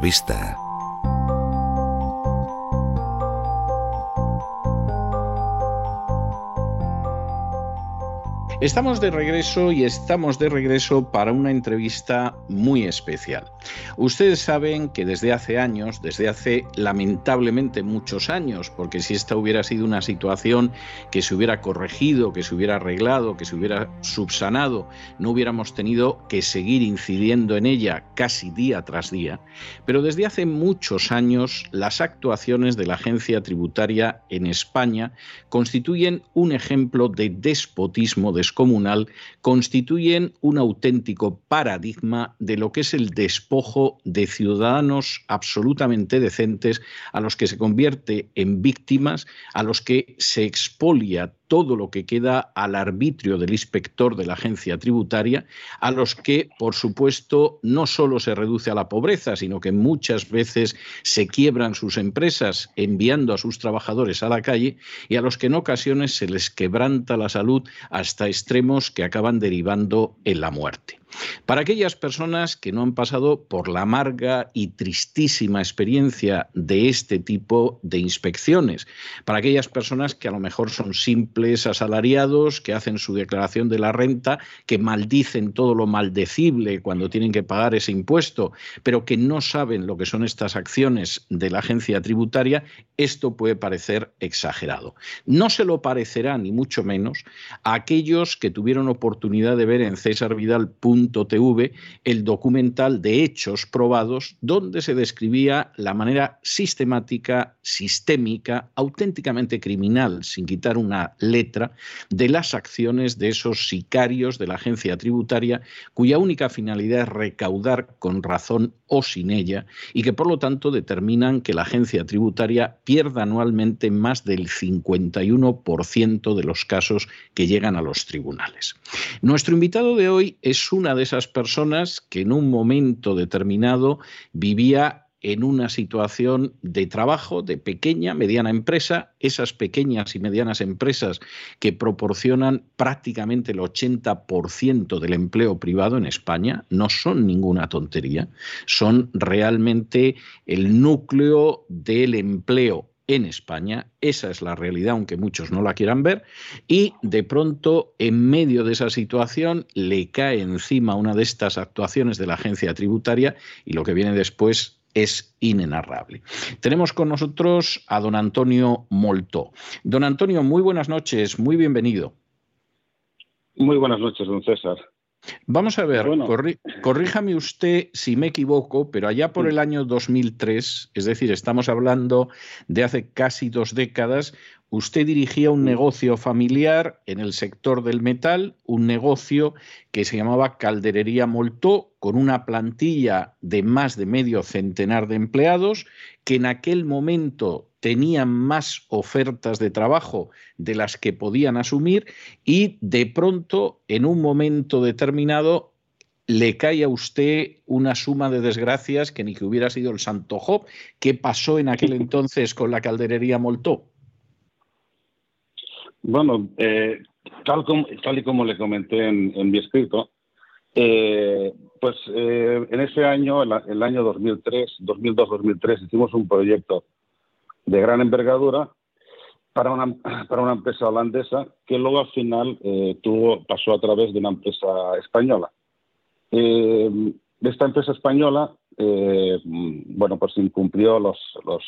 entrevista. Estamos de regreso y estamos de regreso para una entrevista muy especial. Ustedes saben que desde hace años, desde hace lamentablemente muchos años, porque si esta hubiera sido una situación que se hubiera corregido, que se hubiera arreglado, que se hubiera subsanado, no hubiéramos tenido que seguir incidiendo en ella casi día tras día. Pero desde hace muchos años las actuaciones de la agencia tributaria en España constituyen un ejemplo de despotismo de comunal constituyen un auténtico paradigma de lo que es el despojo de ciudadanos absolutamente decentes a los que se convierte en víctimas, a los que se expolia todo lo que queda al arbitrio del inspector de la agencia tributaria, a los que, por supuesto, no solo se reduce a la pobreza, sino que muchas veces se quiebran sus empresas enviando a sus trabajadores a la calle y a los que en ocasiones se les quebranta la salud hasta extremos que acaban derivando en la muerte. Para aquellas personas que no han pasado por la amarga y tristísima experiencia de este tipo de inspecciones, para aquellas personas que a lo mejor son simples asalariados, que hacen su declaración de la renta, que maldicen todo lo maldecible cuando tienen que pagar ese impuesto, pero que no saben lo que son estas acciones de la agencia tributaria, esto puede parecer exagerado. No se lo parecerá, ni mucho menos, a aquellos que tuvieron oportunidad de ver en cesarvidal.com TV el documental de hechos probados donde se describía la manera sistemática, sistémica, auténticamente criminal, sin quitar una letra, de las acciones de esos sicarios de la agencia tributaria cuya única finalidad es recaudar con razón o sin ella y que por lo tanto determinan que la agencia tributaria pierda anualmente más del 51% de los casos que llegan a los tribunales. Nuestro invitado de hoy es una de esas personas que en un momento determinado vivía en una situación de trabajo, de pequeña, mediana empresa, esas pequeñas y medianas empresas que proporcionan prácticamente el 80% del empleo privado en España, no son ninguna tontería, son realmente el núcleo del empleo en España. Esa es la realidad, aunque muchos no la quieran ver. Y de pronto, en medio de esa situación, le cae encima una de estas actuaciones de la agencia tributaria y lo que viene después es inenarrable. Tenemos con nosotros a don Antonio Moltó. Don Antonio, muy buenas noches, muy bienvenido. Muy buenas noches, don César. Vamos a ver, corríjame usted si me equivoco, pero allá por el año 2003, es decir, estamos hablando de hace casi dos décadas, usted dirigía un negocio familiar en el sector del metal, un negocio que se llamaba Calderería Moltó, con una plantilla de más de medio centenar de empleados, que en aquel momento tenían más ofertas de trabajo de las que podían asumir y de pronto, en un momento determinado, le cae a usted una suma de desgracias que ni que hubiera sido el Santo Job. ¿Qué pasó en aquel entonces con la calderería Moltó? Bueno, eh, tal, como, tal y como le comenté en, mi escrito, eh, pues eh, en ese año, el, el año 2003, 2002-2003, hicimos un proyecto de gran envergadura para una, para una empresa holandesa que luego al final eh, tuvo, pasó a través de una empresa española. Eh, esta empresa española, eh, bueno, pues incumplió los, los,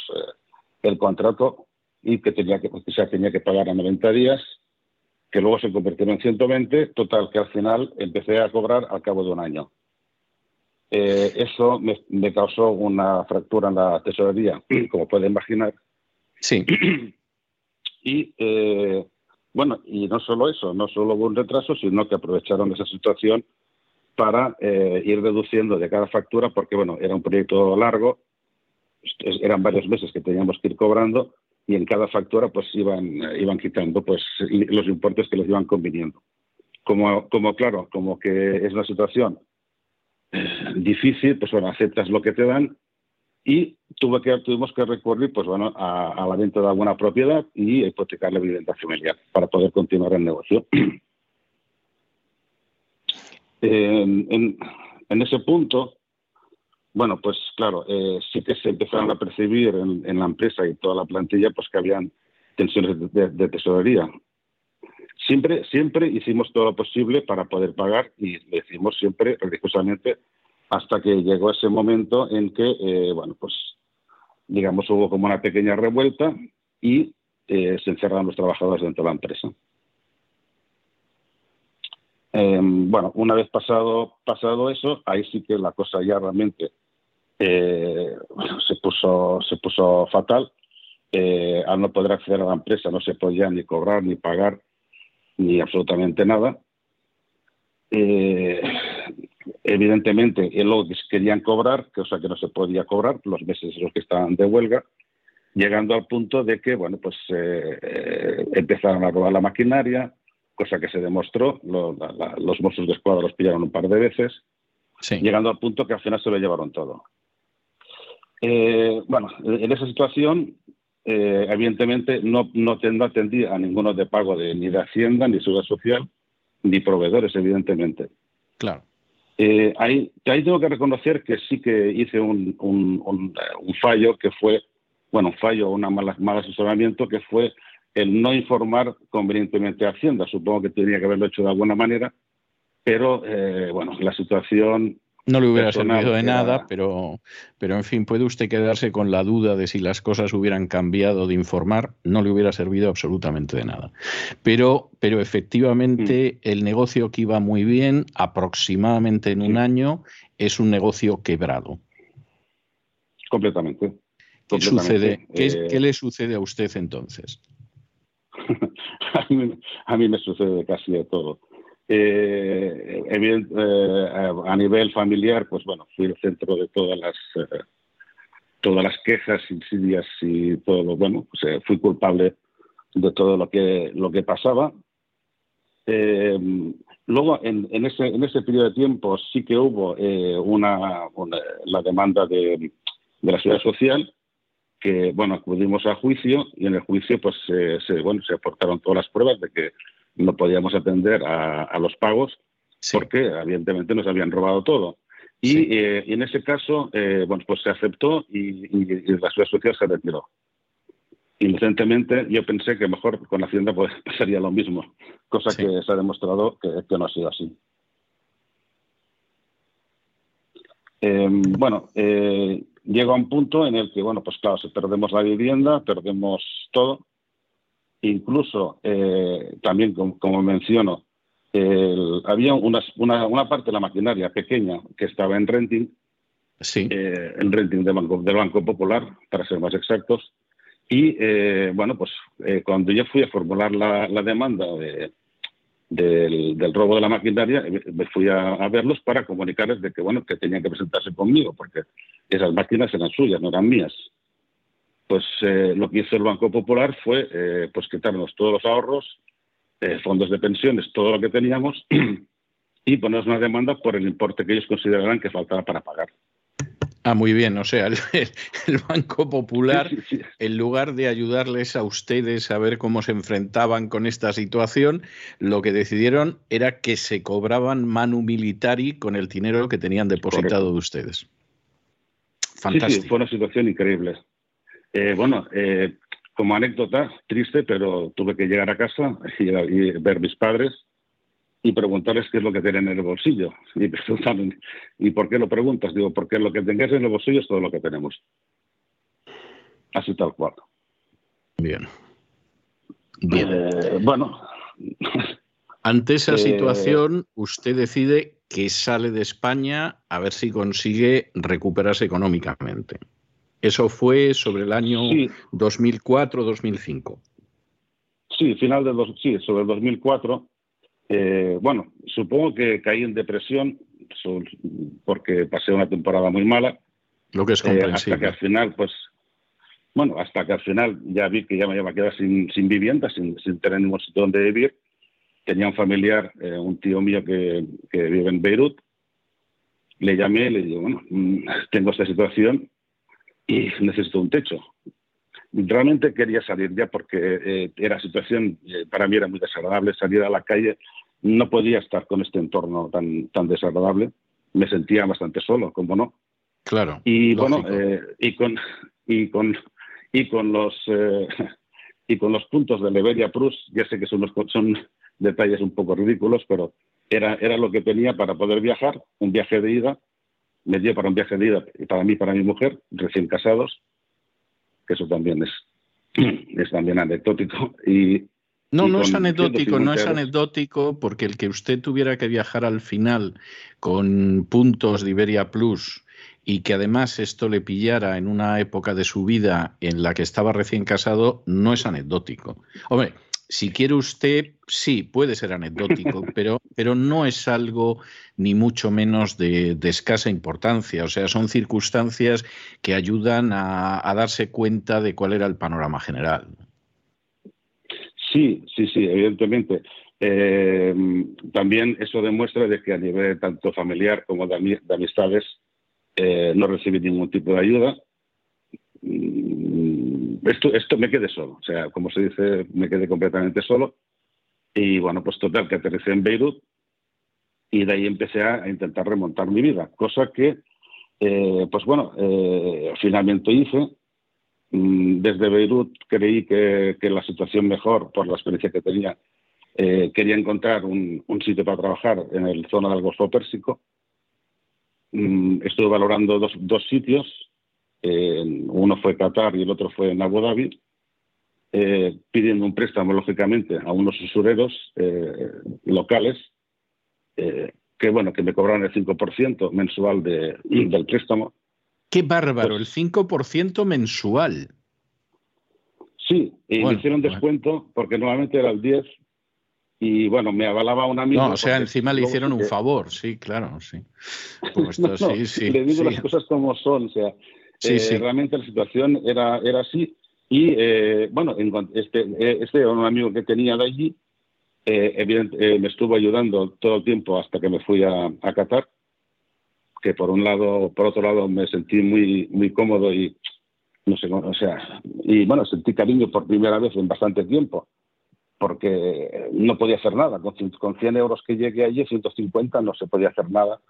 el contrato y que, tenía que, que se tenía que pagar a 90 días, que luego se convirtieron en 120, total, que al final empecé a cobrar al cabo de un año. eso me, me, causó una fractura en la tesorería, como puede imaginar, Sí. y eh, bueno, y no solo eso, no solo hubo un retraso, sino que aprovecharon esa situación para eh, ir reduciendo de cada factura, porque bueno, era un proyecto largo, eran varios meses que teníamos que ir cobrando y en cada factura pues iban, iban quitando pues los importes que les iban conviniendo. Como, como claro, como que es una situación eh, difícil, pues bueno, aceptas lo que te dan y tuve que, tuvimos que recurrir pues bueno, a, la venta de alguna propiedad y hipotecar la vivienda familiar para poder continuar el negocio. en, en, ese punto, bueno, pues claro, eh, sí que se empezaron a percibir en, la empresa y toda la plantilla pues que habían tensiones de, tesorería. Siempre, siempre hicimos todo lo posible para poder pagar y lo hicimos siempre religiosamente hasta que llegó ese momento en que, eh, bueno, pues digamos hubo como una pequeña revuelta y eh, se encerraron los trabajadores dentro de la empresa. Em, bueno, una vez pasado, pasado eso, ahí sí que la cosa ya realmente eh, se, puso, se puso fatal. Al no poder acceder a la empresa no se podía ni cobrar, ni pagar, ni absolutamente nada. Evidentemente, luego querían cobrar, cosa que no se podía cobrar, los meses en los que estaban de huelga, llegando al punto de que, bueno, pues empezaron a robar la maquinaria, cosa que se demostró, los monstruos de escuadra los pillaron un par de veces, llegando al punto que al final se lo llevaron todo. Eh, bueno, en esa situación, eh, evidentemente, no, no, atendía a ninguno de pago de, ni de Hacienda, ni Seguridad Social, ni proveedores, evidentemente. Claro. Eh, ahí, tengo que reconocer que sí que hice un, un, fallo que fue, bueno, un fallo, un mal asesoramiento que fue el no informar convenientemente a Hacienda. Supongo que tenía que haberlo hecho de alguna manera, pero eh, bueno, la situación... No le hubiera servido de nada, pero, pero en fin, puede usted quedarse con la duda de si las cosas hubieran cambiado de informar, no le hubiera servido absolutamente de nada. Pero, pero efectivamente mm. el negocio que iba muy bien, aproximadamente en un año, es un negocio quebrado. Completamente. ¿Qué, sucede? ¿Qué, ¿Qué, le sucede a usted entonces? a, mí, me sucede casi de todo. Eh, eh, a nivel familiar, pues bueno, fui el centro de todas las eh, todas las quejas, insidias y todo lo bueno, pues, fui culpable de todo lo que lo que pasaba. luego, en, ese en ese periodo de tiempo sí que hubo una, la demanda de, de la ciudad social que bueno acudimos a juicio y en el juicio pues se, bueno se aportaron todas las pruebas de que no podíamos atender a, los pagos porque evidentemente nos habían robado todo. Y, eh, en ese caso eh, bueno pues se aceptó y, la ciudad social se retiró. Inocentemente yo pensé que mejor con la hacienda pues pasaría lo mismo cosa que se ha demostrado que, no ha sido así. Em, bueno eh, llega un punto en el que, bueno, pues claro, si perdemos la vivienda, perdemos todo. Incluso, eh, también, como, menciono, había una, una, parte de la maquinaria pequeña que estaba en renting, sí. Eh, en renting del Banco, del Banco Popular, para ser más exactos. Y, eh, bueno, pues cuando yo fui a formular la, la demanda de, del, del, robo de la maquinaria, me fui a, verlos para comunicarles de que, bueno, que tenían que presentarse conmigo, porque esas máquinas eran suyas, no eran mías. Pues eh, lo que hizo el Banco Popular fue eh, pues quitarnos todos los ahorros, eh, fondos de pensiones, todo lo que teníamos y ponernos una demanda por el importe que ellos consideraran que faltaba para pagar. Ah, muy bien. O sea, el, Banco Popular, en lugar de ayudarles a ustedes a ver cómo se enfrentaban con esta situación, lo que decidieron era que se cobraban manu militari con el dinero que tenían depositado de ustedes. Fantástico. Sí, fue una situación increíble. Eh, bueno, eh, como anécdota, triste, pero tuve que llegar a casa y, y ver mis padres y preguntarles qué es lo que tienen en el bolsillo. Y preguntan, ¿y por qué lo preguntas? Digo, porque lo que tengáis en el bolsillo es todo lo que tenemos. Así tal cual. Bien. Bien. Eh, bueno. Ante esa eh, situación, usted decide que sale de España a ver si consigue recuperarse económicamente. Eso fue sobre el año 2004-2005. Sí, final del sí, sobre el 2004 eh, bueno, supongo que caí en depresión, porque pasé una temporada muy mala. Lo que es comprensible. hasta que al final, pues, bueno, hasta que al final ya vi que ya me iba a quedar sin, sin vivienda, sin, sin, tener ningún sitio donde vivir. Tenía un familiar, eh, un tío mío que, que, vive en Beirut. Le llamé le digo, bueno, mm, tengo esta situación y necesito un techo. Realmente quería salir ya porque eh, era situación, eh, para mí era muy desagradable salir a la calle. No podía estar con este entorno tan, tan desagradable. Me sentía bastante solo, como no. Claro. Y bueno, y con y con y con los eh, y con los puntos de Leveria Plus, ya sé que son, son detalles un poco ridículos, pero era, era lo que tenía para poder viajar, un viaje de ida, me dio para un viaje de ida para mí, para mi mujer, recién casados, que eso también es, es también anecdótico. Y, no, no es anecdótico, no es anecdótico porque el que usted tuviera que viajar al final con puntos de Iberia Plus y que además esto le pillara en una época de su vida en la que estaba recién casado, no es anecdótico. Hombre, si quiere usted, sí, puede ser anecdótico, pero, pero no es algo ni mucho menos de, escasa importancia. O sea, son circunstancias que ayudan a, darse cuenta de cuál era el panorama general. Sí, sí, sí, evidentemente. Eh, también eso demuestra de que a nivel tanto familiar como de amistades eh, no recibí ningún tipo de ayuda. Mm, esto, esto me quedé solo, o sea, como se dice, me quedé completamente solo. Y bueno, pues total, que aterricé en Beirut y de ahí empecé a, intentar remontar mi vida, cosa que, eh, pues bueno, eh, finalmente hice. Mm, desde Beirut creí que, la situación mejor, por la experiencia que tenía, quería encontrar un, un, sitio para trabajar en el zona del Golfo Pérsico estuve valorando dos, dos sitios, eh, uno fue Qatar y el otro fue en Abu Dhabi, eh, pidiendo un préstamo, lógicamente, a unos usureros eh, locales, que bueno, que me cobraron el 5% mensual de, del préstamo. ¡Qué bárbaro! Pues el 5% mensual. Sí, y me hicieron descuento porque nuevamente era el 10 y bueno, me avalaba un amigo. No, o sea, encima le hicieron un favor, sí, claro, sí. sí, sí, le digo las cosas como son, o sea, eh, realmente la situación era, era así. Y eh, bueno, este, eh, este era un amigo que tenía de allí, eh, me estuvo ayudando todo el tiempo hasta que me fui a, a, Qatar, que por un lado, por otro lado me sentí muy, muy cómodo y no sé, o sea, y bueno, sentí cariño por primera vez en bastante tiempo porque no podía hacer nada. Con, 100 euros que llegué allí, 150, no se podía hacer nada.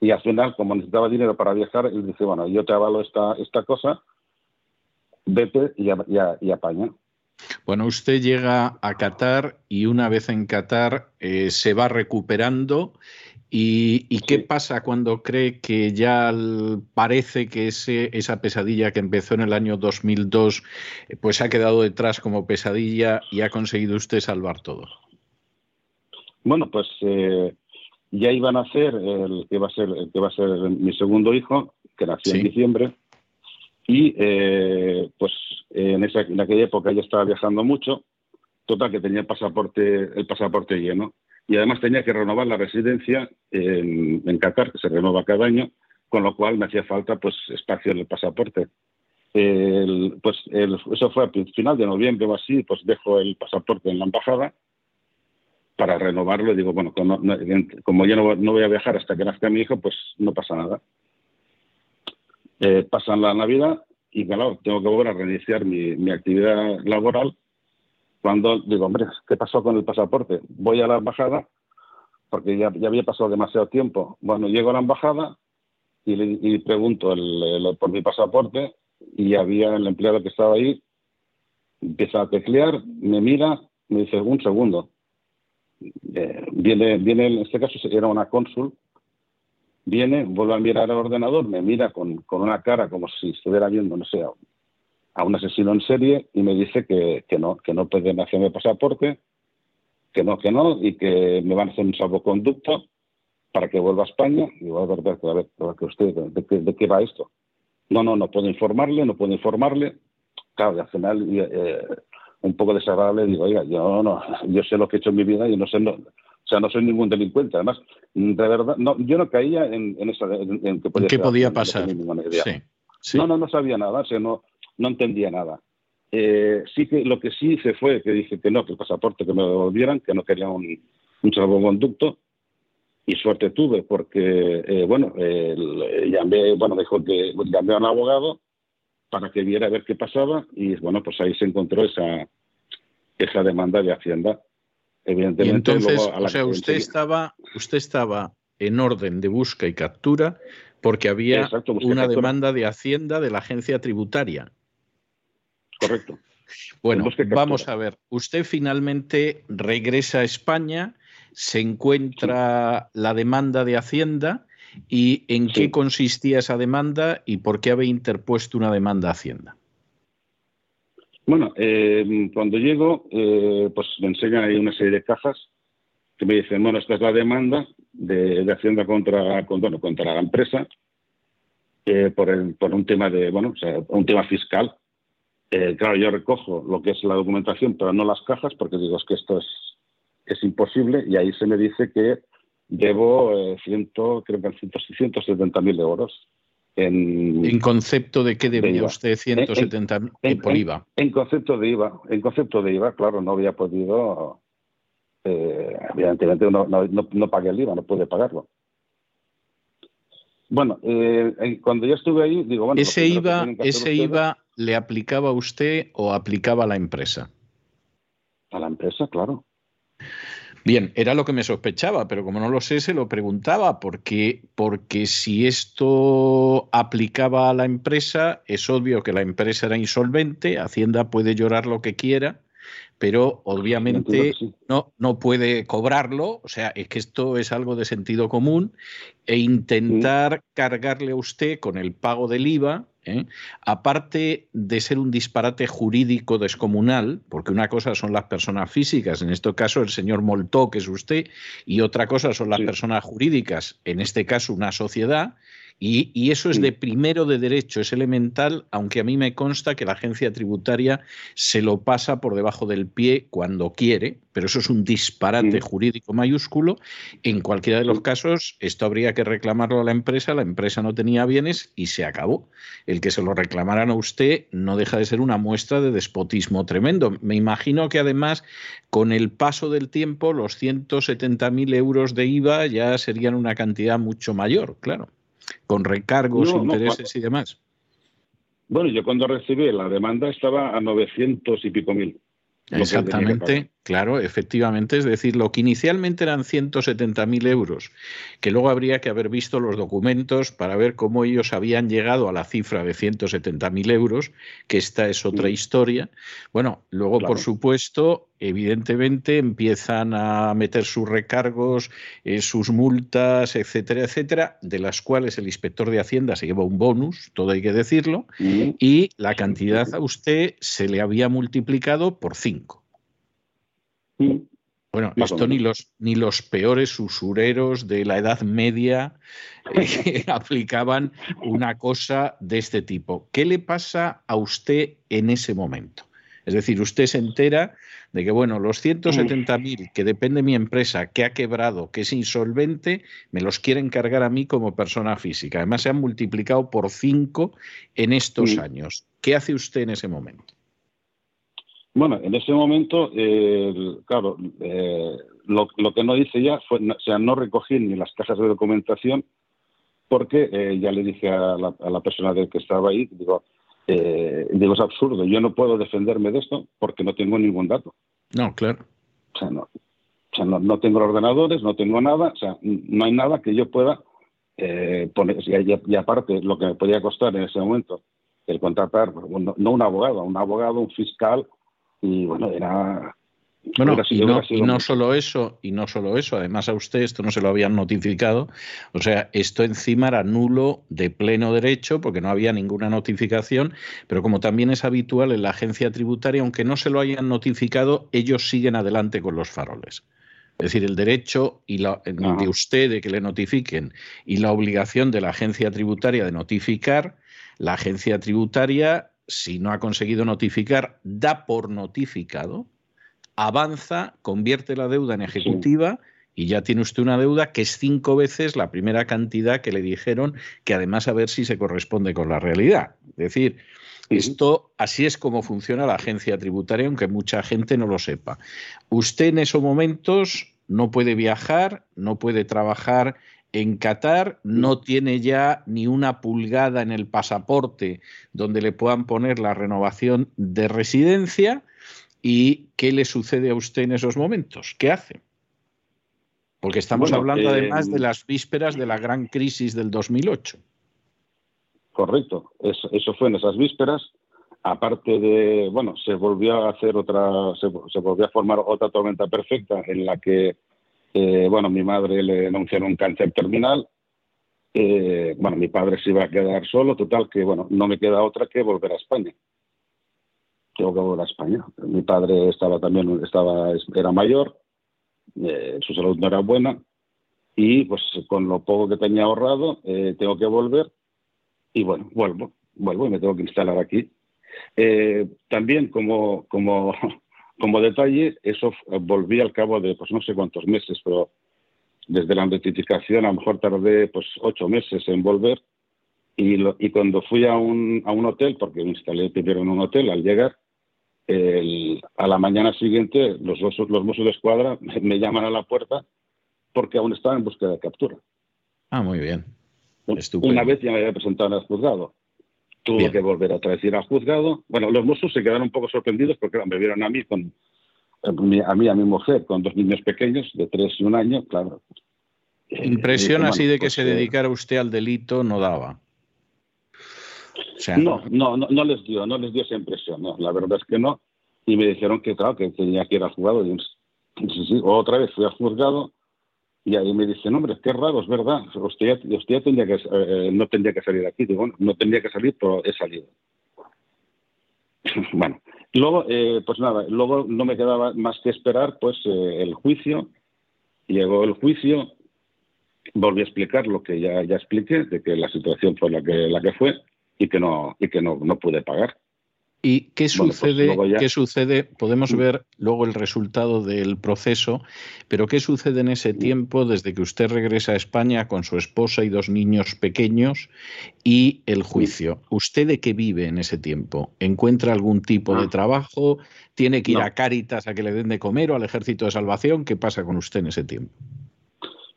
Y al final, como necesitaba dinero para viajar, él dice, bueno, yo te avalo esta, esta cosa, vete y, y, apaña. Bueno, usted llega a Qatar y una vez en Qatar eh, se va recuperando ¿Y, qué pasa cuando cree que ya parece que ese, esa pesadilla que empezó en el año 2002 eh, pues ha quedado detrás como pesadilla y ha conseguido usted salvar todo? Bueno, pues eh, ya iban a hacer el que va a ser el que va a ser mi segundo hijo, que nació en diciembre, y eh, pues en, esa, en aquella época ya estaba viajando mucho, total que tenía el pasaporte el pasaporte lleno y además tenía que renovar la residencia en, Qatar, que se renueva cada año, con lo cual me hacía falta pues espacio en el pasaporte. pues eso fue a final de noviembre o así, pues dejo el pasaporte en la embajada para renovarlo y digo, bueno, como, yo no, voy a viajar hasta que nazca mi hijo, pues no pasa nada. Eh, pasan la Navidad y claro, tengo que volver a reiniciar mi, mi actividad laboral cuando digo, hombre, ¿qué pasó con el pasaporte? Voy a la embajada, porque ya, había pasado demasiado tiempo. Bueno, llego a la embajada y, pregunto por mi pasaporte y había el empleado que estaba ahí, empieza a teclear, me mira, me dice, un segundo. Eh, viene, viene, en este caso era una cónsul, viene, vuelve a mirar al ordenador, me mira con, con una cara como si estuviera viendo, no sé, a un asesino en serie y me dice que, que no, que no pueden hacerme pasaporte, que no, que no, y que me van a hacer un salvoconducto para que vuelva a España. Y voy a ver, a ver, que usted, ¿de, qué, va esto? No, no, no puedo informarle, no puedo informarle. Claro, y al final, eh, un poco desagradable, digo, oiga, yo no, yo sé lo que he hecho en mi vida y no sé, no, O sea, no soy ningún delincuente. Además, de verdad, no, yo no caía en, en esa, en, que podía ¿Qué podía pasar? Sí, No, no, no sabía nada, o sea, no, no entendía nada. Eh, sí que lo que sí hice fue que dije que no, que el pasaporte que me lo devolvieran, que no quería un, un salvoconducto, y suerte tuve porque, eh, bueno, llamé, bueno, dijo que llamé a un abogado para que viera a ver qué pasaba y, bueno, pues ahí se encontró esa, esa demanda de Hacienda. Evidentemente, entonces, o sea, usted estaba, usted estaba en orden de busca y captura porque había una demanda de Hacienda de la agencia tributaria. Correcto. Bueno, vamos a ver. Usted finalmente regresa a España se encuentra la demanda de Hacienda y en qué consistía esa demanda y por qué había interpuesto una demanda a Hacienda. Bueno, eh, cuando llego, eh, pues me enseñan ahí una serie de cajas que me dicen, bueno, esta es la demanda de, Hacienda contra, contra la empresa eh, por, el, por un tema de, bueno, un tema fiscal. Claro, yo recojo lo que es la documentación, pero no las cajas, porque digo, es que esto es es imposible y ahí se me dice que debo eh, ciento, creo que 170 mil euros. En, ¿En concepto de qué debía usted 170 en, por IVA? En, concepto de IVA, en concepto de IVA, claro, no había podido, eh, evidentemente no, no, no, pagué el IVA, no pude pagarlo. Bueno, eh, cuando yo estuve ahí, digo, bueno, ese IVA, ese IVA le aplicaba a usted o aplicaba a la empresa. A la empresa, claro. Bien, era lo que me sospechaba, pero como no lo sé, se lo preguntaba, porque, porque si esto aplicaba a la empresa, es obvio que la empresa era insolvente, Hacienda puede llorar lo que quiera, pero obviamente no, no puede cobrarlo, o sea, es que esto es algo de sentido común, e intentar cargarle a usted con el pago del IVA, ¿eh? aparte de ser un disparate jurídico descomunal, porque una cosa son las personas físicas, en este caso el señor Moltó, que es usted, y otra cosa son las personas jurídicas, en este caso una sociedad, y, eso es de primero de derecho, es elemental, aunque a mí me consta que la agencia tributaria se lo pasa por debajo del pie cuando quiere, pero eso es un disparate jurídico mayúsculo. En cualquiera de los casos, esto habría que reclamarlo a la empresa, la empresa no tenía bienes y se acabó. El que se lo reclamaran a usted no deja de ser una muestra de despotismo tremendo. Me imagino que además, con el paso del tiempo, los 170.000 euros de IVA ya serían una cantidad mucho mayor, claro con recargos, intereses y demás. Bueno, yo cuando recibí la demanda estaba a 900 y pico mil. Exactamente, claro, efectivamente. Es decir, lo que inicialmente eran 170.000 euros, que luego habría que haber visto los documentos para ver cómo ellos habían llegado a la cifra de 170.000 euros, que esta es otra mm. historia. Bueno, luego, por supuesto, evidentemente empiezan a meter sus recargos, eh, sus multas, etcétera, etcétera, de las cuales el inspector de Hacienda se lleva un bonus, todo hay que decirlo, mm. y la cantidad a usted se le había multiplicado por 5. Bueno, esto ni los, ni los peores usureros de la Edad Media eh, aplicaban una cosa de este tipo. ¿Qué le pasa a usted en ese momento? Es decir, usted se entera de que, bueno, los 170.000 que depende de mi empresa, que ha quebrado, que es insolvente, me los quieren cargar a mí como persona física. Además, se han multiplicado por cinco en estos años. ¿Qué hace usted en ese momento? Bueno, en ese momento, claro, eh, lo, que no hice ya fue, o sea, no recogí ni las cajas de documentación porque eh, ya le dije a la, persona de que estaba ahí, digo, eh, digo, es absurdo, yo no puedo defenderme de esto porque no tengo ningún dato. No, claro. O sea, no, o sea, no, tengo ordenadores, no tengo nada, o sea, no hay nada que yo pueda poner. Y, y, aparte, lo que me podía costar en ese momento, el contratar, no, no un abogado, un abogado, un fiscal, y bueno, era bueno, y, no, y no, solo eso, y no solo eso, además a usted esto no se lo habían notificado, o sea, esto encima era nulo de pleno derecho porque no había ninguna notificación, pero como también es habitual en la agencia tributaria, aunque no se lo hayan notificado, ellos siguen adelante con los faroles. Es decir, el derecho y la, de usted de que le notifiquen y la obligación de la agencia tributaria de notificar, la agencia tributaria si no ha conseguido notificar, da por notificado, avanza, convierte la deuda en ejecutiva y ya tiene usted una deuda que es cinco veces la primera cantidad que le dijeron, que además a ver si se corresponde con la realidad. Es decir, esto así es como funciona la agencia tributaria, aunque mucha gente no lo sepa. Usted en esos momentos no puede viajar, no puede trabajar en Qatar, no tiene ya ni una pulgada en el pasaporte donde le puedan poner la renovación de residencia. ¿Y qué le sucede a usted en esos momentos? ¿Qué hace? Porque estamos hablando además de las vísperas de la gran crisis del 2008. Correcto, eso, fue en esas vísperas. Aparte de, bueno, se volvió a hacer otra, se, volvió a formar otra tormenta perfecta en la que, eh, bueno, mi madre le anunciaron un cáncer terminal. Eh, bueno, mi padre se iba a quedar solo, total que, bueno, no me queda otra que volver a España. Tengo que volver a España. Mi padre estaba también, estaba, era mayor, eh, su salud no era buena y pues con lo poco que tenía ahorrado eh, tengo que volver y bueno, vuelvo, vuelvo y me tengo que instalar aquí. Eh, también como, como, como detalle, eso volví al cabo de pues no sé cuántos meses, pero desde la notificación a lo mejor tardé pues ocho meses en volver y, y cuando fui a un, a un hotel, porque me instalé primero en un hotel al llegar, a la mañana siguiente los, los mozos de escuadra me llaman a la puerta porque aún estaba en búsqueda de captura. Ah, muy bien. Una vez ya me había presentado al juzgado. Tuve que volver a vez al juzgado. Bueno, los mozos se quedaron un poco sorprendidos porque me vieron a mí con a mí, a mi mujer, con dos niños pequeños de tres y un año, claro. Impresión así de que pues, se eh, dedicara usted al delito no daba no, no, no, les dio, no les dio esa impresión, no, la verdad es que no. Y me dijeron que, claro, que tenía que ir al juzgado. Y, otra vez fui al juzgado y ahí me dicen, hombre, qué raro, es verdad, usted ya, tendría que, eh, no tendría que salir aquí. Digo, no tendría que salir, pero he salido. bueno, luego, eh, pues nada, luego no me quedaba más que esperar, pues, eh, el juicio. Llegó el juicio, volví a explicar lo que ya, ya expliqué, de que la situación fue la que, la que fue y que no, y que no, no pude pagar. ¿Y qué pues sucede? ¿Qué sucede? Podemos mm. ver luego el resultado del proceso, pero ¿qué sucede en ese mm. tiempo desde que usted regresa a España con su esposa y dos niños pequeños y el mm. juicio? ¿Usted de qué vive en ese tiempo? ¿Encuentra algún tipo de ah. trabajo? ¿Tiene que ir a Cáritas a que le den de comer o al Ejército de Salvación? ¿Qué pasa con usted en ese tiempo?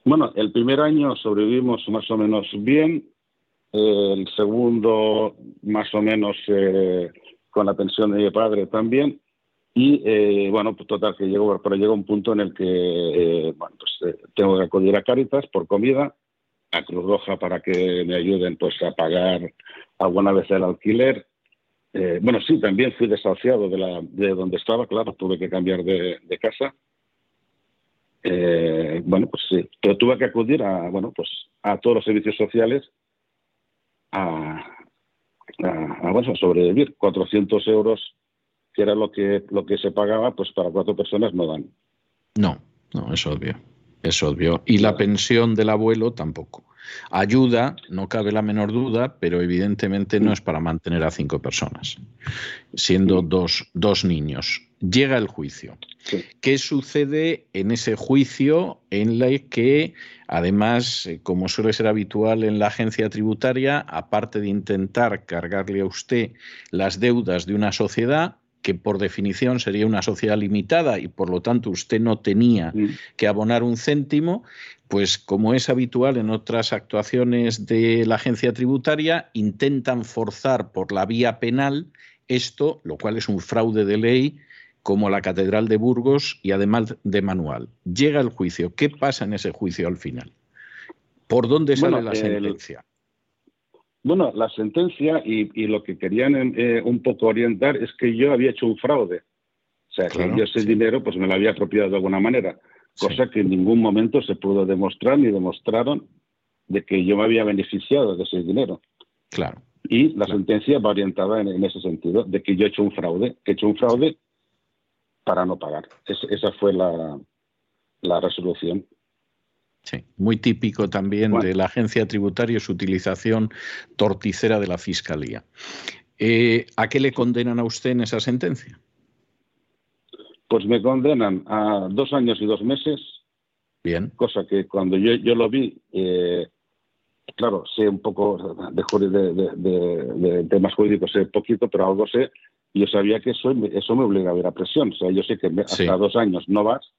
Bueno, el primer año sobrevivimos más o menos bien el segundo más o menos eh, con la pensión de mi padre también. Y eh, bueno, pues total, que llegó, pero llega un punto en el que eh, bueno, pues, tengo que acudir a Caritas por comida, a Cruz Roja para que me ayuden pues a pagar alguna vez el alquiler. bueno, sí, también fui desahuciado de, la, de donde estaba, claro, tuve que cambiar de, de casa. bueno, pues sí, pero tuve que acudir a, bueno, pues a todos los servicios sociales a, a, sobrevivir. 400 euros, que era lo que, lo que se pagaba, pues para cuatro personas no dan. No, no, es obvio. Es obvio. Y la pensión del abuelo tampoco. Ayuda, no cabe la menor duda, pero evidentemente no es para mantener a cinco personas, siendo dos, dos niños. Llega el juicio. ¿Qué sucede en ese juicio en la que, además, eh, como suele ser habitual en la agencia tributaria, aparte de intentar cargarle a usted las deudas de una sociedad, que por definición sería una sociedad limitada y por lo tanto usted no tenía mm. que abonar un céntimo, pues como es habitual en otras actuaciones de la agencia tributaria, intentan forzar por la vía penal esto, lo cual es un fraude de ley como la Catedral de Burgos y además de manual. Llega el juicio. ¿Qué pasa en ese juicio al final? ¿Por dónde sale la sentencia? Bueno, la sentencia y, lo que querían eh, un poco orientar es que yo había hecho un fraude. O sea, que yo ese dinero pues me lo había apropiado de alguna manera, cosa que en ningún momento se pudo demostrar ni demostraron de que yo me había beneficiado de ese dinero. Claro. Y la sentencia va orientada en, ese sentido, de que yo he hecho un fraude, que he hecho un fraude para no pagar. esa fue la, la resolución. Sí, muy típico también de la agencia tributaria su utilización torticera de la fiscalía. Eh, ¿A qué le condenan a usted en esa sentencia? Pues me condenan a dos años y dos meses Bien. Cosa que cuando yo, yo lo vi, eh, claro, sé un poco de, de, de, temas jurídicos, sé poquito, pero algo sé. Y yo sabía que eso, eso me obliga a ver a presión. O sea, yo sé que hasta dos años no vas.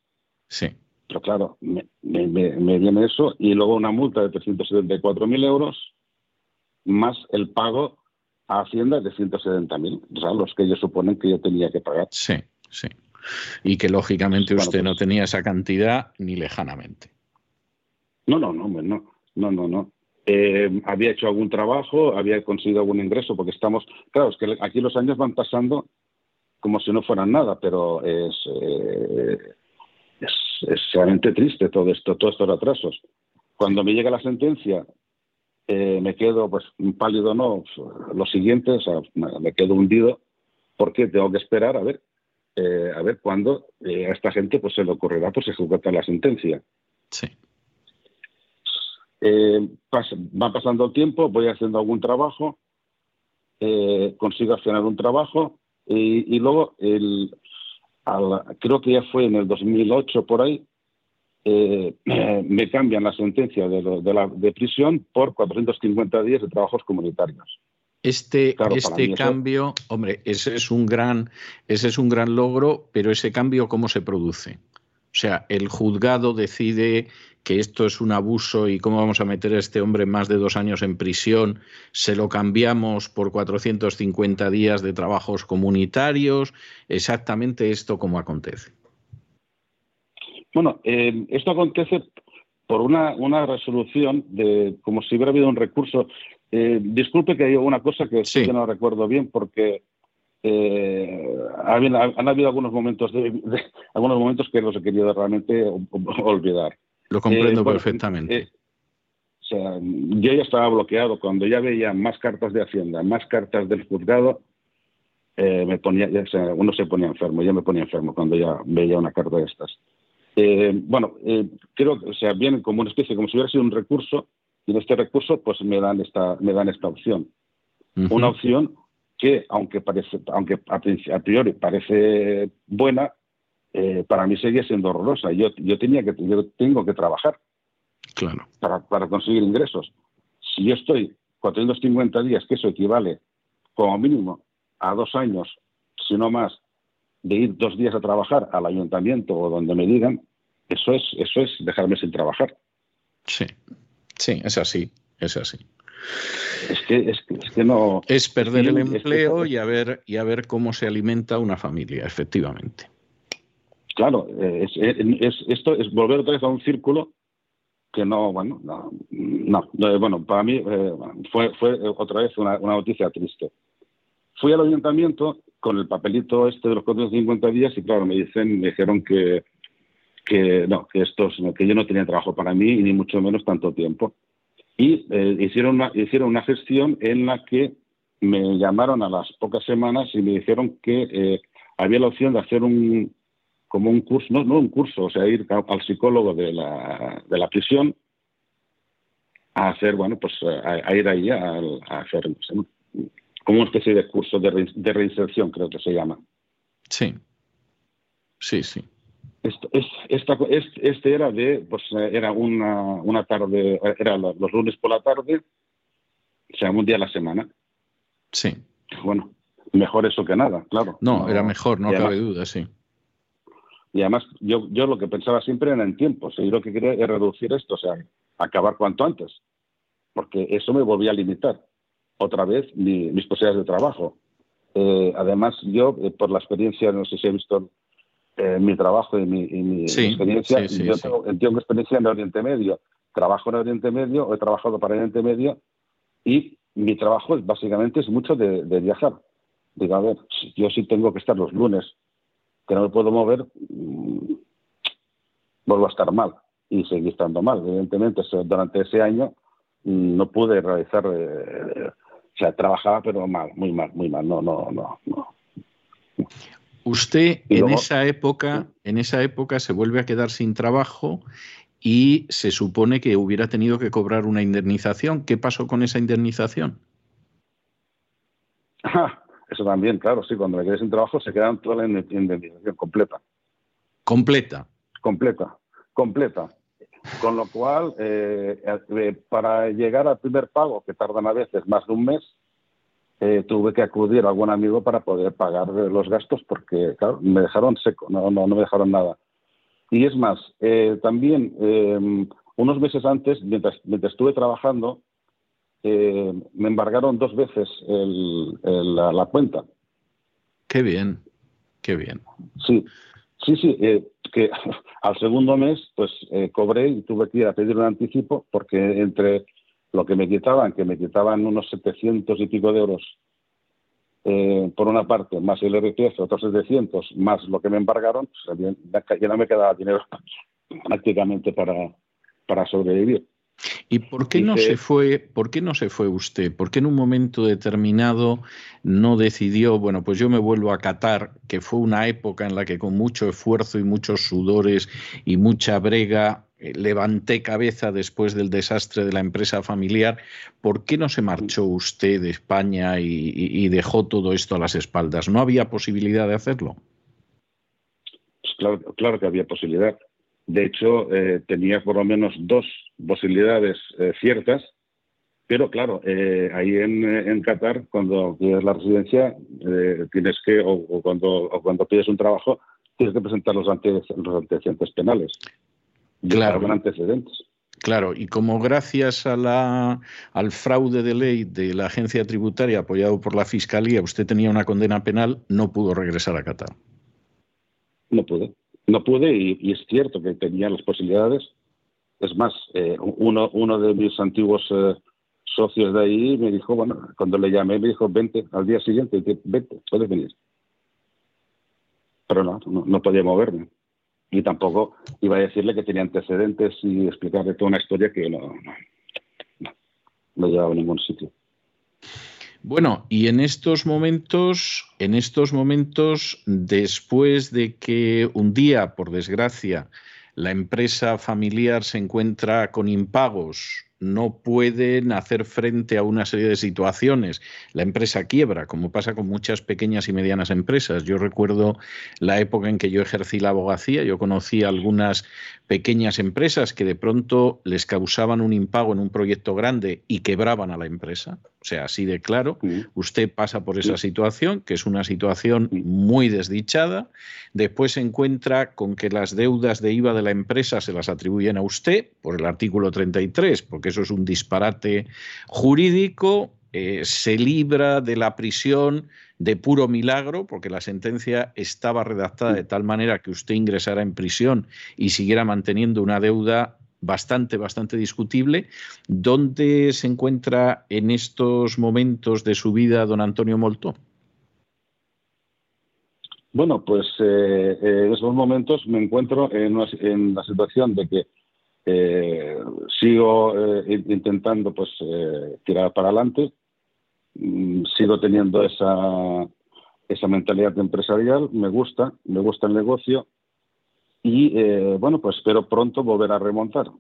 Sí. Pero claro, me, me, me, viene eso y luego una multa de 374.000 euros más el pago a Hacienda de 170.000, o sea, los que ellos suponen que yo tenía que pagar. Sí, sí. Y que lógicamente usted no pues tenía esa cantidad ni lejanamente. No, no, no, no, no, no, no. Eh, había hecho algún trabajo, había conseguido algún ingreso, porque estamos, claro, es que aquí los años van pasando como si no fueran nada, pero es, eh, es, es, realmente triste todo esto, todos estos atrasos. Cuando me llega la sentencia, eh, me quedo, pues, pálido no, lo siguiente, o sea, me quedo hundido, porque tengo que esperar a ver eh, a ver cuándo eh, a esta gente pues se le ocurrirá pues ejecutar la sentencia. Sí. Eh, va pasando el tiempo, voy haciendo algún trabajo, consigo accionar un trabajo y, luego el, creo que ya fue en el 2008 por ahí, me cambian la sentencia de, de, la, de prisión por 450 días de trabajos comunitarios. Este, este cambio, hombre, ese es un gran, ese es un gran logro, pero ese cambio cómo se produce. O sea, el juzgado decide que esto es un abuso y cómo vamos a meter a este hombre más de dos años en prisión, se lo cambiamos por 450 días de trabajos comunitarios. Exactamente esto cómo acontece. Bueno, eh, esto acontece por una, una resolución de como si hubiera habido un recurso eh, disculpe que diga una cosa que sí. que no recuerdo bien porque eh, han, habido algunos momentos de, algunos momentos que los he querido realmente olvidar. Lo comprendo eh, perfectamente. o sea, yo ya estaba bloqueado cuando ya veía más cartas de Hacienda, más cartas del juzgado, me ponía, uno se ponía enfermo, yo me ponía enfermo cuando ya veía una carta de estas. bueno, creo que o sea, viene como una especie, como si hubiera sido un recurso y en este recurso pues me dan esta, me dan esta opción. Una opción que, aunque, parece, aunque a, priori parece buena, eh, para mí seguía siendo horrorosa. Yo, yo, tenía que, yo tengo que trabajar claro. para, para conseguir ingresos. Si yo estoy 450 días, que eso equivale como mínimo a dos años, si no más, de ir dos días a trabajar al ayuntamiento o donde me digan, eso es, eso es dejarme sin trabajar. Sí. Sí, es así, es así. Es que, es que, no. Es perder el empleo y, a ver, y a ver cómo se alimenta una familia, efectivamente. Claro, es, esto es volver otra vez a un círculo que no, bueno, no, no bueno, para mí eh, fue, fue otra vez una, noticia triste. Fui al ayuntamiento con el papelito este de los 450 días y claro, me dicen, me dijeron que que no, que estos, que yo no tenía trabajo para mí y ni mucho menos tanto tiempo. Y eh, hicieron, una, hicieron una gestión en la que me llamaron a las pocas semanas y me dijeron que eh, había la opción de hacer un como un curso, no, no un curso, o sea, ir al psicólogo de la, de la prisión a hacer, bueno, pues a, ir ahí a, hacer como una especie de curso de, de reinserción, creo que se llama. Sí, sí, sí. Esto, es, esta, este era de, pues era una, una tarde, era los lunes por la tarde, o sea, un día a la semana. Sí. Bueno, mejor eso que nada, claro. No, era mejor, no cabe duda, sí. Y además, yo, yo lo que pensaba siempre era en tiempo, o sea, yo lo que quería es reducir esto, o sea, acabar cuanto antes, porque eso me volvía a limitar otra vez mis posibilidades de trabajo. Eh, además, yo, eh, por la experiencia, no sé si he visto eh, mi trabajo y mi, experiencia. yo tengo, experiencia en Oriente Medio. Trabajo en Oriente Medio, o he trabajado para Oriente Medio y mi trabajo es, básicamente es mucho de, viajar. Digo, a ver, yo sí tengo que estar los lunes, que no me puedo mover, mm, vuelvo a estar mal y seguir estando mal. Evidentemente, durante ese año mm, no pude realizar, eh, o sea, trabajaba pero mal, muy mal, muy mal. No, no, no, no. Usted en esa época, en esa época se vuelve a quedar sin trabajo y se supone que hubiera tenido que cobrar una indemnización. ¿Qué pasó con esa indemnización? eso también, claro, sí, cuando me quedé sin trabajo se quedan toda la indemnización completa. ¿Completa? Completa, completa. Con lo cual, eh, eh, para llegar al primer pago, que tardan a veces más de un mes, eh, tuve que acudir a algún amigo para poder pagar los gastos porque, claro, me dejaron seco, no, no, no me dejaron nada. Y es más, también unos meses antes, mientras, mientras estuve trabajando, me embargaron dos veces la, la, cuenta. Qué bien, qué bien. Sí, sí, sí que al segundo mes pues eh, cobré y tuve que ir a pedir un anticipo porque entre lo que me quitaban, que me quitaban unos 700 y pico de euros eh, por una parte, más el RPF, otros 700, más lo que me embargaron, pues, ya no me quedaba dinero prácticamente para, para sobrevivir. ¿Y por qué no se fue, por qué no se fue usted? ¿Por qué en un momento determinado no decidió, bueno, pues yo me vuelvo a Qatar, que fue una época en la que con mucho esfuerzo y muchos sudores y mucha brega eh, levanté cabeza después del desastre de la empresa familiar. ¿Por qué no se marchó usted de España y, dejó todo esto a las espaldas? ¿No había posibilidad de hacerlo? Pues claro, claro que había posibilidad. De hecho, eh, tenía por lo menos dos posibilidades eh, ciertas, pero claro, eh, ahí en, Qatar, cuando pides la residencia, tienes que, o, cuando, cuando pides un trabajo, tienes que presentar los, antecedentes penales. Claro. antecedentes. Claro, y como gracias a la, al fraude de ley de la agencia tributaria apoyado por la Fiscalía usted tenía una condena penal, no pudo regresar a Qatar. No pude. No pude y, es cierto que tenía las posibilidades. Es más, eh, uno, uno de mis antiguos eh, socios de ahí me dijo, bueno, cuando le llamé me dijo, vente, al día siguiente, vente, puedes venir. Pero no, no, podía moverme. Y tampoco iba a decirle que tenía antecedentes y explicarle toda una historia que no, no, no, no llevaba a ningún sitio. Bueno, y en estos momentos, en estos momentos, después de que un día, por desgracia, la empresa familiar se encuentra con impagos no pueden hacer frente a una serie de situaciones. La empresa quiebra, como pasa con muchas pequeñas y medianas empresas. Yo recuerdo la época en que yo ejercí la abogacía, yo conocí algunas pequeñas empresas que de pronto les causaban un impago en un proyecto grande y quebraban a la empresa. O sea, así de claro, usted pasa por esa situación, que es una situación muy desdichada, después se encuentra con que las deudas de IVA de la empresa se las atribuyen a usted por el artículo 33, porque eso es un disparate jurídico, eh, se libra de la prisión de puro milagro, porque la sentencia estaba redactada de tal manera que usted ingresara en prisión y siguiera manteniendo una deuda bastante, bastante discutible. ¿Dónde se encuentra en estos momentos de su vida don Antonio Molto? Bueno, pues eh, eh, en esos momentos me encuentro en, en la situación de que eh, sigo intentando pues tirar para adelante, mm, sigo teniendo esa, esa mentalidad empresarial, me gusta, me gusta el negocio, y eh, bueno, pues espero pronto volver a remontar.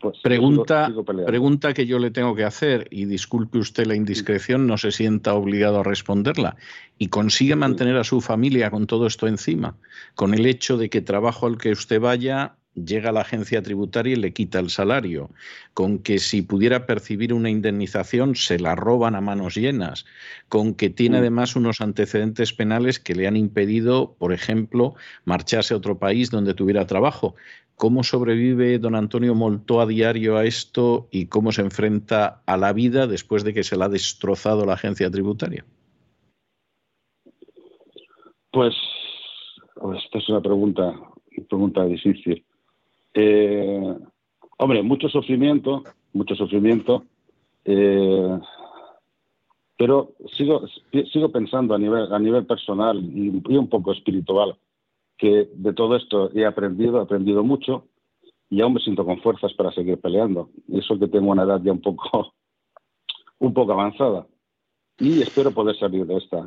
Pues pregunta, pregunta que yo le tengo que hacer y disculpe usted la indiscreción, no se sienta obligado a responderla. Y consigue mantener a su familia con todo esto encima, con el hecho de que trabajo al que usted vaya llega la agencia tributaria y le quita el salario, con que si pudiera percibir una indemnización se la roban a manos llenas, con que tiene mm. además unos antecedentes penales que le han impedido, por ejemplo, marcharse a otro país donde tuviera trabajo. ¿Cómo sobrevive don Antonio Molto a diario a esto y cómo se enfrenta a la vida después de que se la ha destrozado la agencia tributaria? Pues, pues esta es una pregunta, pregunta difícil. Eh, hombre, mucho sufrimiento, mucho sufrimiento, eh, pero sigo, sigo pensando a nivel, a nivel personal y, un poco espiritual que de todo esto he aprendido, he aprendido mucho y aún me siento con fuerzas para seguir peleando. Y eso que tengo una edad ya un poco, un poco avanzada. Y espero poder salir de esta,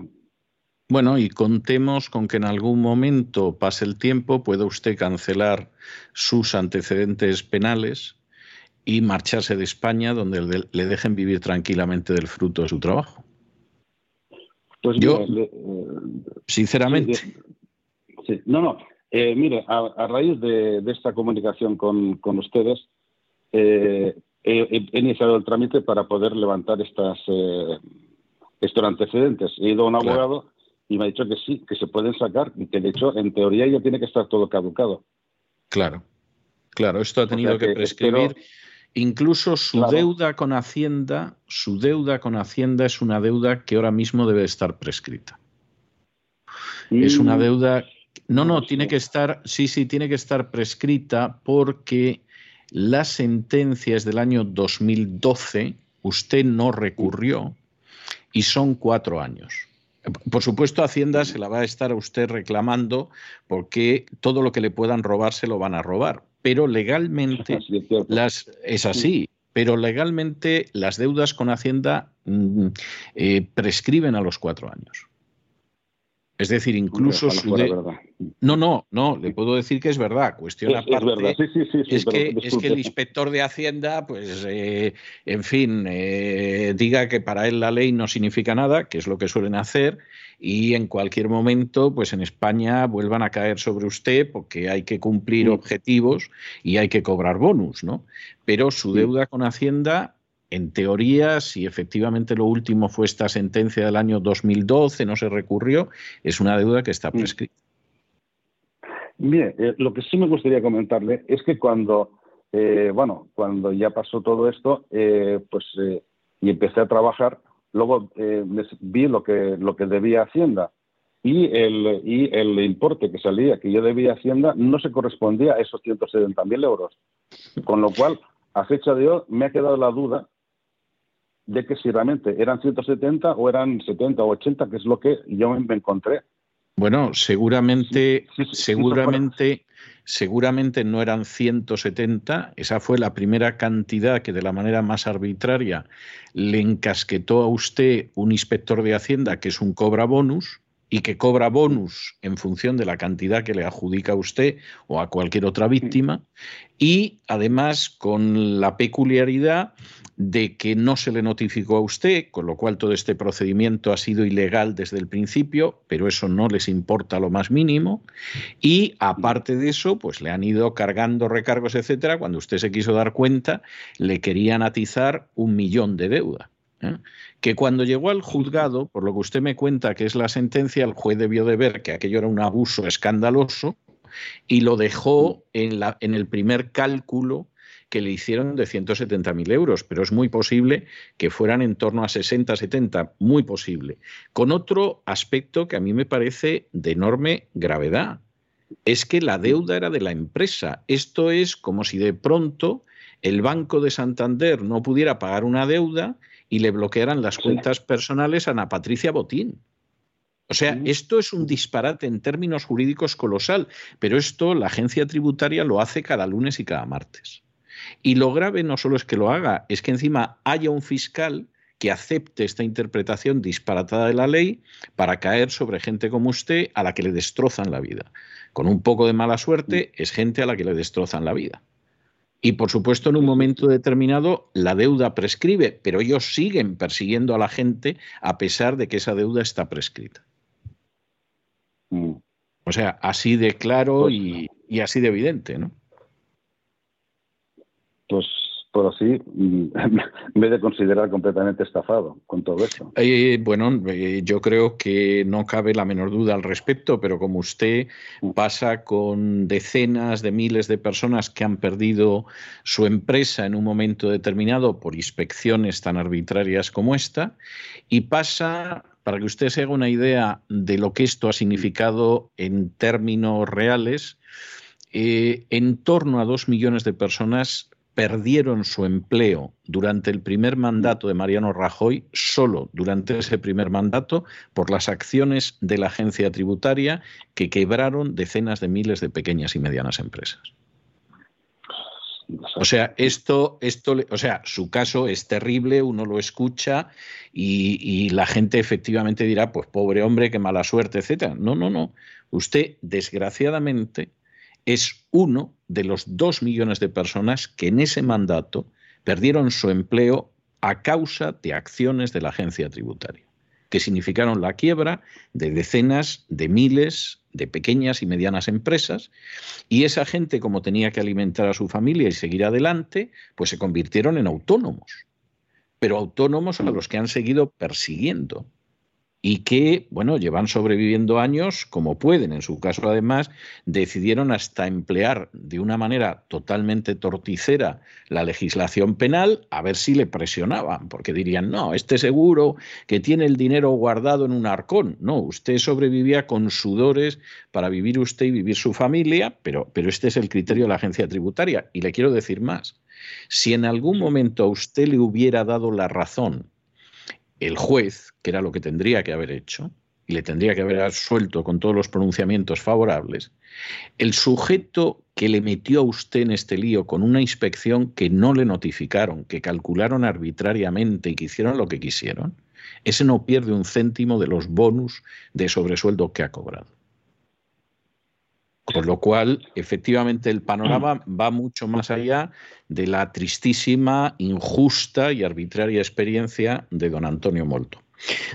bueno, y contemos con que en algún momento pase el tiempo, pueda usted cancelar sus antecedentes penales y marcharse de España donde le dejen vivir tranquilamente del fruto de su trabajo. Pues yo, eh, sinceramente. Sí, no, no. Eh, mire, a, raíz de, esta comunicación con, ustedes, eh, he, iniciado el trámite para poder levantar estas, eh, estos antecedentes. He ido a un abogado y me ha dicho que sí, que se pueden sacar y que de hecho, en teoría, ya tiene que estar todo caducado. Claro, claro, esto ha tenido que, prescribir. Incluso su deuda con Hacienda, su deuda con Hacienda es una deuda que ahora mismo debe estar prescrita. Es una deuda. No, no, tiene que estar, sí, sí, tiene que estar prescrita porque la sentencia es del año 2012, usted no recurrió y son cuatro años. Por supuesto, Hacienda se la va a estar a usted reclamando porque todo lo que le puedan robar se lo van a robar pero legalmente las es así. Pero legalmente las deudas con Hacienda mm, eh, prescriben a los cuatro años. Es decir, incluso su No, no, no, le puedo decir que es verdad. Cuestión aparte es, que, es que el inspector de Hacienda, pues, eh, en fin, eh, diga que para él la ley no significa nada, que es lo que suelen hacer, y en cualquier momento, pues en España vuelvan a caer sobre usted porque hay que cumplir objetivos y hay que cobrar bonus, ¿no? Pero su deuda con Hacienda en teoría, si efectivamente lo último fue esta sentencia del año 2012, no se recurrió, es una deuda que está mm. prescrita. Mire, eh, lo que sí me gustaría comentarle es que cuando, eh, bueno, cuando ya pasó todo esto, eh, pues y empecé a trabajar, luego vi lo que lo que debía Hacienda y el y el importe que salía que yo debía Hacienda no se correspondía a esos 170.000 euros, con lo cual a fecha de hoy me ha quedado la duda de que si realmente eran 170 o eran 70 o 80, que es lo que yo me encontré. Bueno, seguramente, seguramente, seguramente no eran 170. Esa fue la primera cantidad que de la manera más arbitraria le encasquetó a usted un inspector de Hacienda, que es un cobra bonus, y que cobra bonus en función de la cantidad que le adjudica a usted o a cualquier otra víctima, y además con la peculiaridad de que no se le notificó a usted, con lo cual todo este procedimiento ha sido ilegal desde el principio, pero eso no les importa lo más mínimo. Y aparte de eso, pues le han ido cargando recargos, etcétera. Cuando usted se quiso dar cuenta, le querían atizar un millón de deuda. ¿Eh? Que cuando llegó al juzgado, por lo que usted me cuenta que es la sentencia, el juez debió de ver que aquello era un abuso escandaloso y lo dejó en, la, en el primer cálculo que le hicieron de 170.000 euros, pero es muy posible que fueran en torno a 60, 70, muy posible. Con otro aspecto que a mí me parece de enorme gravedad, es que la deuda era de la empresa. Esto es como si de pronto el Banco de Santander no pudiera pagar una deuda y le bloquearan las cuentas personales a Ana Patricia Botín. O sea, esto es un disparate en términos jurídicos colosal, pero esto la agencia tributaria lo hace cada lunes y cada martes. Y lo grave no solo es que lo haga, es que encima haya un fiscal que acepte esta interpretación disparatada de la ley para caer sobre gente como usted a la que le destrozan la vida. Con un poco de mala suerte es gente a la que le destrozan la vida. Y por supuesto, en un momento determinado, la deuda prescribe, pero ellos siguen persiguiendo a la gente a pesar de que esa deuda está prescrita. Mm. O sea, así de claro pues y, y así de evidente, ¿no? pues por así mm, me he de considerar completamente estafado con todo esto. Eh, bueno, eh, yo creo que no cabe la menor duda al respecto, pero como usted mm. pasa con decenas de miles de personas que han perdido su empresa en un momento determinado por inspecciones tan arbitrarias como esta, y pasa para que usted se haga una idea de lo que esto ha significado en términos reales, eh, en torno a dos millones de personas perdieron su empleo durante el primer mandato de Mariano Rajoy, solo durante ese primer mandato, por las acciones de la agencia tributaria que quebraron decenas de miles de pequeñas y medianas empresas. O sea, esto, esto, o sea, su caso es terrible, uno lo escucha y, y, la gente efectivamente dirá, pues pobre hombre, qué mala suerte, etcétera. No, no, no. Usted, desgraciadamente, es uno de los dos millones de personas que en ese mandato perdieron su empleo a causa de acciones de la agencia tributaria, que significaron la quiebra de decenas de miles de pequeñas y medianas empresas, y esa gente, como tenía que alimentar a su familia y seguir adelante, pues se convirtieron en autónomos, pero autónomos a los que han seguido persiguiendo y que, bueno, llevan sobreviviendo años como pueden. En su caso, además, decidieron hasta emplear de una manera totalmente torticera la legislación penal a ver si le presionaban, porque dirían, no, este seguro que tiene el dinero guardado en un arcón. No, usted sobrevivía con sudores para vivir usted y vivir su familia, pero, pero este es el criterio de la agencia tributaria. Y le quiero decir más. Si en algún momento a usted le hubiera dado la razón el juez, que era lo que tendría que haber hecho, y le tendría que haber suelto con todos los pronunciamientos favorables, el sujeto que le metió a usted en este lío con una inspección que no le notificaron, que calcularon arbitrariamente y que hicieron lo que quisieron, ese no pierde un céntimo de los bonus de sobresueldo que ha cobrado. Con lo cual, efectivamente, el panorama va mucho más allá de la tristísima, injusta y arbitraria experiencia de don Antonio Molto.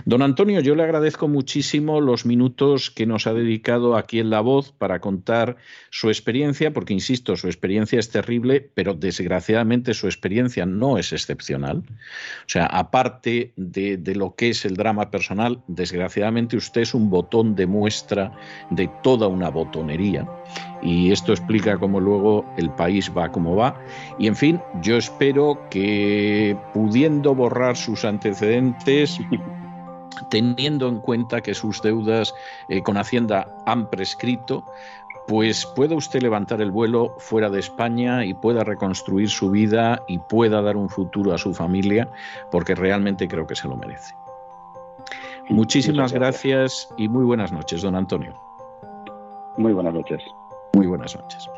Don Antonio, yo le agradezco muchísimo los minutos que nos ha dedicado aquí en La Voz para contar su experiencia, porque, insisto, su experiencia es terrible, pero desgraciadamente su experiencia no es excepcional. O sea, aparte de, de lo que es el drama personal, desgraciadamente usted es un botón de muestra de toda una botonería y esto explica cómo luego el país va como va. Y en fin, yo espero que pudiendo borrar sus antecedentes, teniendo en cuenta que sus deudas eh, con Hacienda han prescrito, pues pueda usted levantar el vuelo fuera de España y pueda reconstruir su vida y pueda dar un futuro a su familia, porque realmente creo que se lo merece. Muchísimas gracias y muy buenas noches, don Antonio. Muy buenas noches. Muy buenas noches.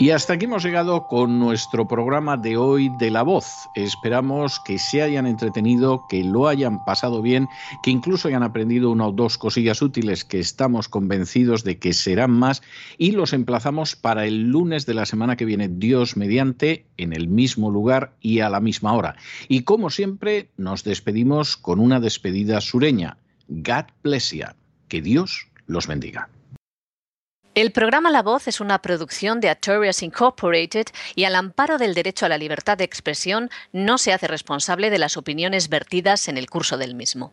Y hasta aquí hemos llegado con nuestro programa de hoy de La Voz. Esperamos que se hayan entretenido, que lo hayan pasado bien, que incluso hayan aprendido una o dos cosillas útiles que estamos convencidos de que serán más y los emplazamos para el lunes de la semana que viene, Dios mediante, en el mismo lugar y a la misma hora. Y como siempre, nos despedimos con una despedida sureña. God bless you. Que Dios los bendiga. El programa La Voz es una producción de Artorias Incorporated y al amparo del derecho a la libertad de expresión no se hace responsable de las opiniones vertidas en el curso del mismo.